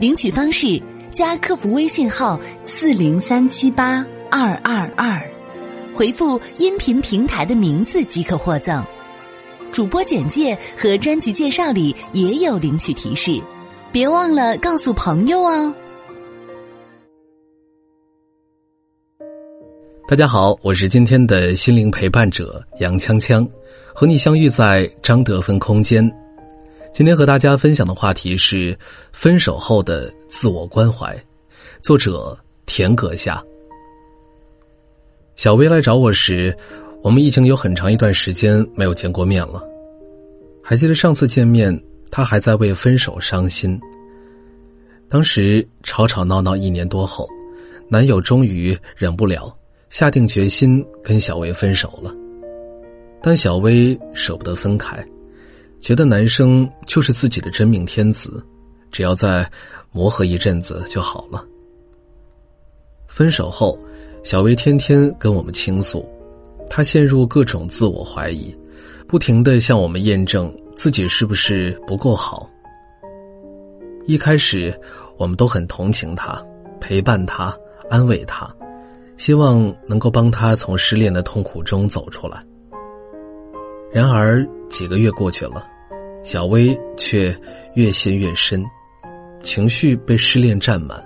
领取方式：加客服微信号四零三七八二二二，回复音频平台的名字即可获赠。主播简介和专辑介绍里也有领取提示，别忘了告诉朋友哦。大家好，我是今天的心灵陪伴者杨锵锵，和你相遇在张德芬空间。今天和大家分享的话题是分手后的自我关怀，作者田阁下。小薇来找我时，我们已经有很长一段时间没有见过面了。还记得上次见面，她还在为分手伤心。当时吵吵闹闹一年多后，男友终于忍不了。下定决心跟小薇分手了，但小薇舍不得分开，觉得男生就是自己的真命天子，只要再磨合一阵子就好了。分手后，小薇天天跟我们倾诉，她陷入各种自我怀疑，不停的向我们验证自己是不是不够好。一开始，我们都很同情她，陪伴她，安慰她。希望能够帮他从失恋的痛苦中走出来。然而几个月过去了，小薇却越陷越深，情绪被失恋占满，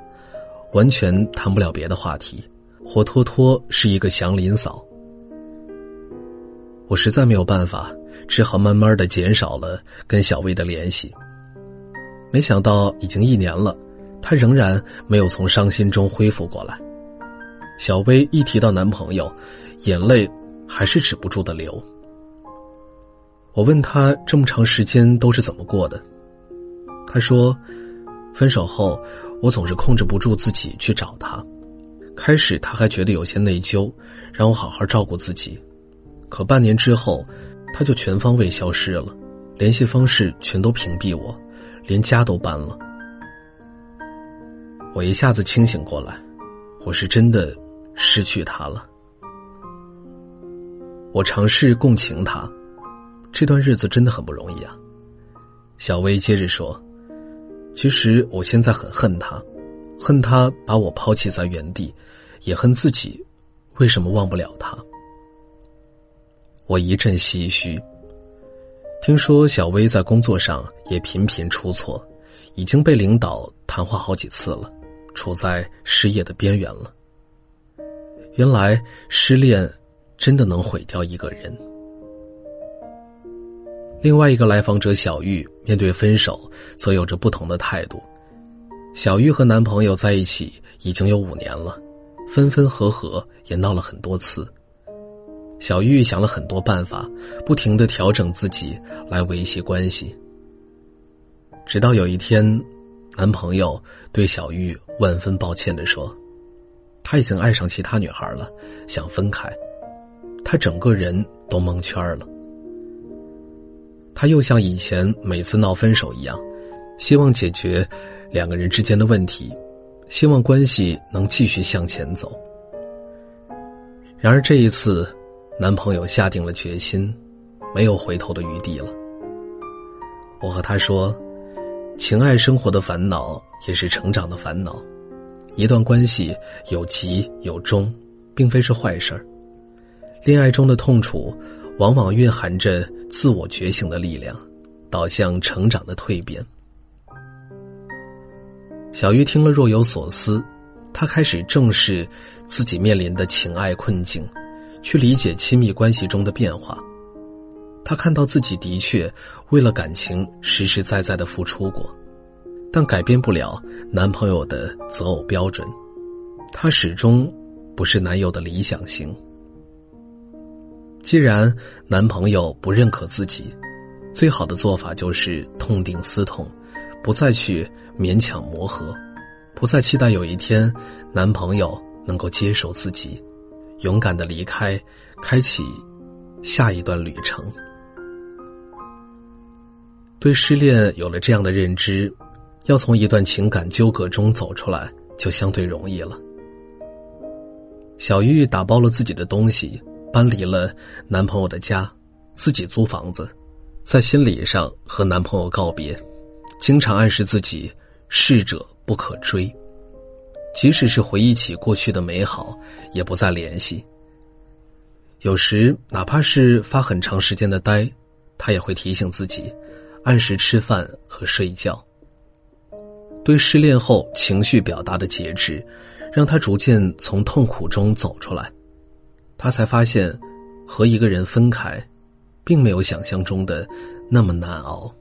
完全谈不了别的话题，活脱脱是一个祥林嫂。我实在没有办法，只好慢慢的减少了跟小薇的联系。没想到已经一年了，她仍然没有从伤心中恢复过来。小薇一提到男朋友，眼泪还是止不住的流。我问他这么长时间都是怎么过的，他说：“分手后，我总是控制不住自己去找他。开始他还觉得有些内疚，让我好好照顾自己。可半年之后，他就全方位消失了，联系方式全都屏蔽我，连家都搬了。我一下子清醒过来，我是真的。”失去他了，我尝试共情他，这段日子真的很不容易啊。小薇接着说：“其实我现在很恨他，恨他把我抛弃在原地，也恨自己为什么忘不了他。”我一阵唏嘘。听说小薇在工作上也频频出错，已经被领导谈话好几次了，处在失业的边缘了。原来失恋真的能毁掉一个人。另外一个来访者小玉面对分手，则有着不同的态度。小玉和男朋友在一起已经有五年了，分分合合也闹了很多次。小玉想了很多办法，不停的调整自己来维系关系。直到有一天，男朋友对小玉万分抱歉的说。他已经爱上其他女孩了，想分开，他整个人都蒙圈了。他又像以前每次闹分手一样，希望解决两个人之间的问题，希望关系能继续向前走。然而这一次，男朋友下定了决心，没有回头的余地了。我和他说，情爱生活的烦恼也是成长的烦恼。一段关系有急有终，并非是坏事儿。恋爱中的痛楚，往往蕴含着自我觉醒的力量，导向成长的蜕变。小玉听了若有所思，她开始正视自己面临的情爱困境，去理解亲密关系中的变化。她看到自己的确为了感情实实在在的付出过。但改变不了男朋友的择偶标准，他始终不是男友的理想型。既然男朋友不认可自己，最好的做法就是痛定思痛，不再去勉强磨合，不再期待有一天男朋友能够接受自己，勇敢的离开，开启下一段旅程。对失恋有了这样的认知，要从一段情感纠葛中走出来，就相对容易了。小玉打包了自己的东西，搬离了男朋友的家，自己租房子，在心理上和男朋友告别，经常暗示自己逝者不可追，即使是回忆起过去的美好，也不再联系。有时哪怕是发很长时间的呆，他也会提醒自己，按时吃饭和睡觉。对失恋后情绪表达的节制。让他逐渐从痛苦中走出来，他才发现，和一个人分开，并没有想象中的那么难熬。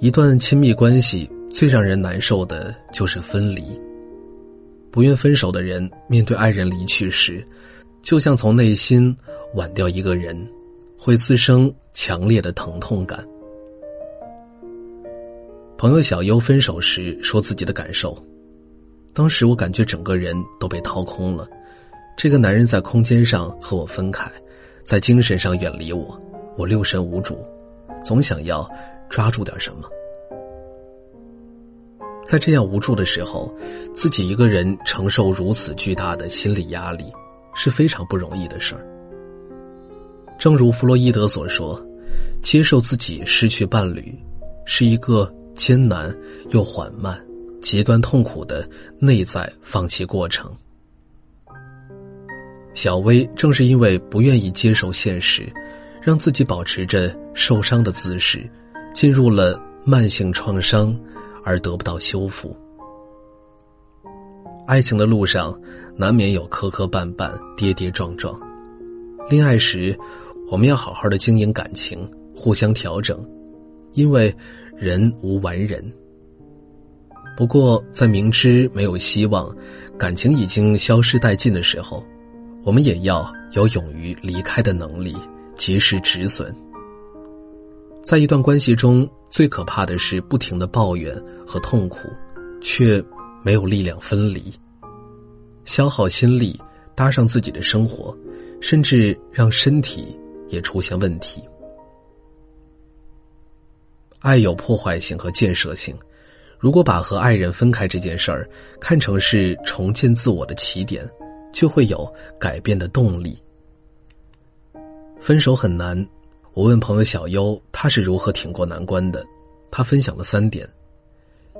一段亲密关系最让人难受的就是分离。不愿分手的人，面对爱人离去时，就像从内心挽掉一个人，会滋生强烈的疼痛感。朋友小优分手时说自己的感受。当时我感觉整个人都被掏空了，这个男人在空间上和我分开，在精神上远离我，我六神无主，总想要抓住点什么。在这样无助的时候，自己一个人承受如此巨大的心理压力，是非常不容易的事儿。正如弗洛伊德所说，接受自己失去伴侣，是一个艰难又缓慢。极端痛苦的内在放弃过程。小薇正是因为不愿意接受现实，让自己保持着受伤的姿势，进入了慢性创伤，而得不到修复。爱情的路上，难免有磕磕绊绊、跌跌撞撞。恋爱时，我们要好好的经营感情，互相调整，因为人无完人。不过，在明知没有希望，感情已经消失殆尽的时候，我们也要有勇于离开的能力，及时止损。在一段关系中，最可怕的是不停的抱怨和痛苦，却没有力量分离，消耗心力，搭上自己的生活，甚至让身体也出现问题。爱有破坏性和建设性。如果把和爱人分开这件事儿看成是重建自我的起点，就会有改变的动力。分手很难，我问朋友小优，他是如何挺过难关的？他分享了三点：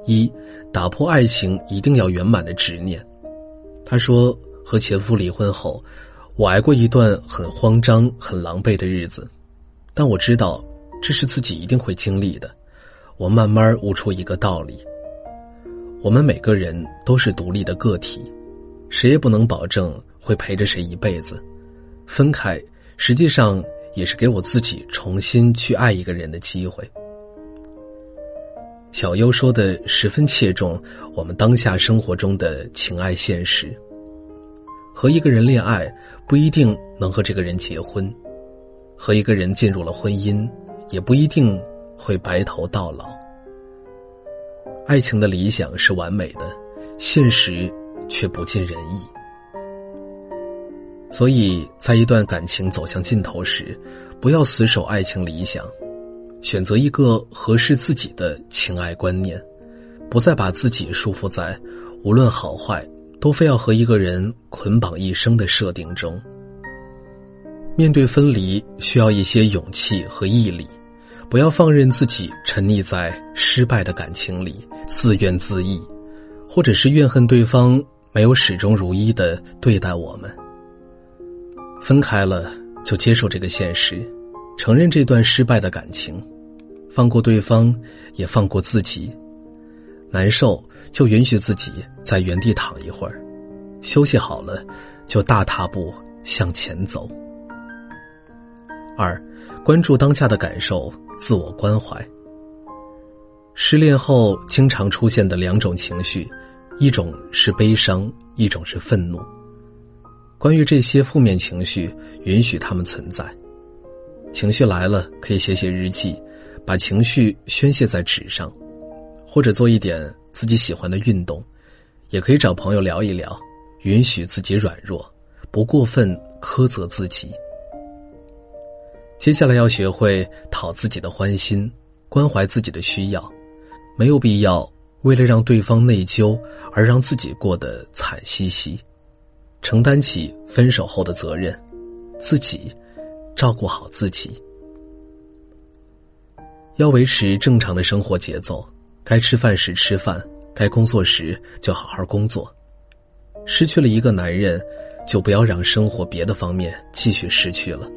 一，打破爱情一定要圆满的执念。他说，和前夫离婚后，我挨过一段很慌张、很狼狈的日子，但我知道这是自己一定会经历的。我慢慢悟出一个道理。我们每个人都是独立的个体，谁也不能保证会陪着谁一辈子。分开，实际上也是给我自己重新去爱一个人的机会。小优说的十分切中我们当下生活中的情爱现实。和一个人恋爱不一定能和这个人结婚，和一个人进入了婚姻，也不一定会白头到老。爱情的理想是完美的，现实却不尽人意。所以在一段感情走向尽头时，不要死守爱情理想，选择一个合适自己的情爱观念，不再把自己束缚在无论好坏都非要和一个人捆绑一生的设定中。面对分离，需要一些勇气和毅力。不要放任自己沉溺在失败的感情里，自怨自艾，或者是怨恨对方没有始终如一的对待我们。分开了就接受这个现实，承认这段失败的感情，放过对方，也放过自己。难受就允许自己在原地躺一会儿，休息好了，就大踏步向前走。二，关注当下的感受。自我关怀。失恋后经常出现的两种情绪，一种是悲伤，一种是愤怒。关于这些负面情绪，允许他们存在。情绪来了，可以写写日记，把情绪宣泄在纸上，或者做一点自己喜欢的运动，也可以找朋友聊一聊，允许自己软弱，不过分苛责自己。接下来要学会讨自己的欢心，关怀自己的需要，没有必要为了让对方内疚而让自己过得惨兮兮，承担起分手后的责任，自己照顾好自己。要维持正常的生活节奏，该吃饭时吃饭，该工作时就好好工作。失去了一个男人，就不要让生活别的方面继续失去了，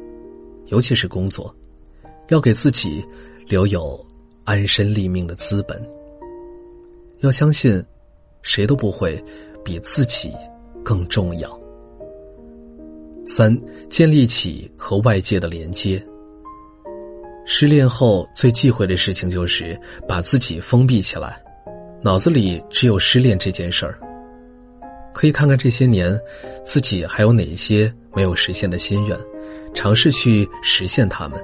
尤其是工作，要给自己留有安身立命的资本。要相信，谁都不会比自己更重要。三，建立起和外界的连接。失恋后最忌讳的事情就是把自己封闭起来，脑子里只有失恋这件事儿。可以看看这些年，自己还有哪一些没有实现的心愿，尝试去实现它们，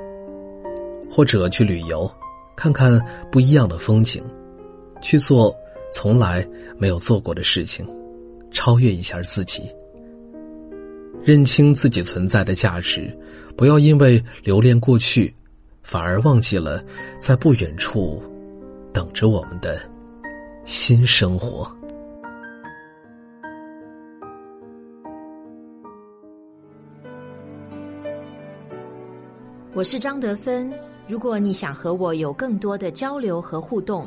或者去旅游，看看不一样的风景，去做从来没有做过的事情，超越一下自己，认清自己存在的价值，不要因为留恋过去。反而忘记了，在不远处等着我们的新生活。我是张德芬。如果你想和我有更多的交流和互动，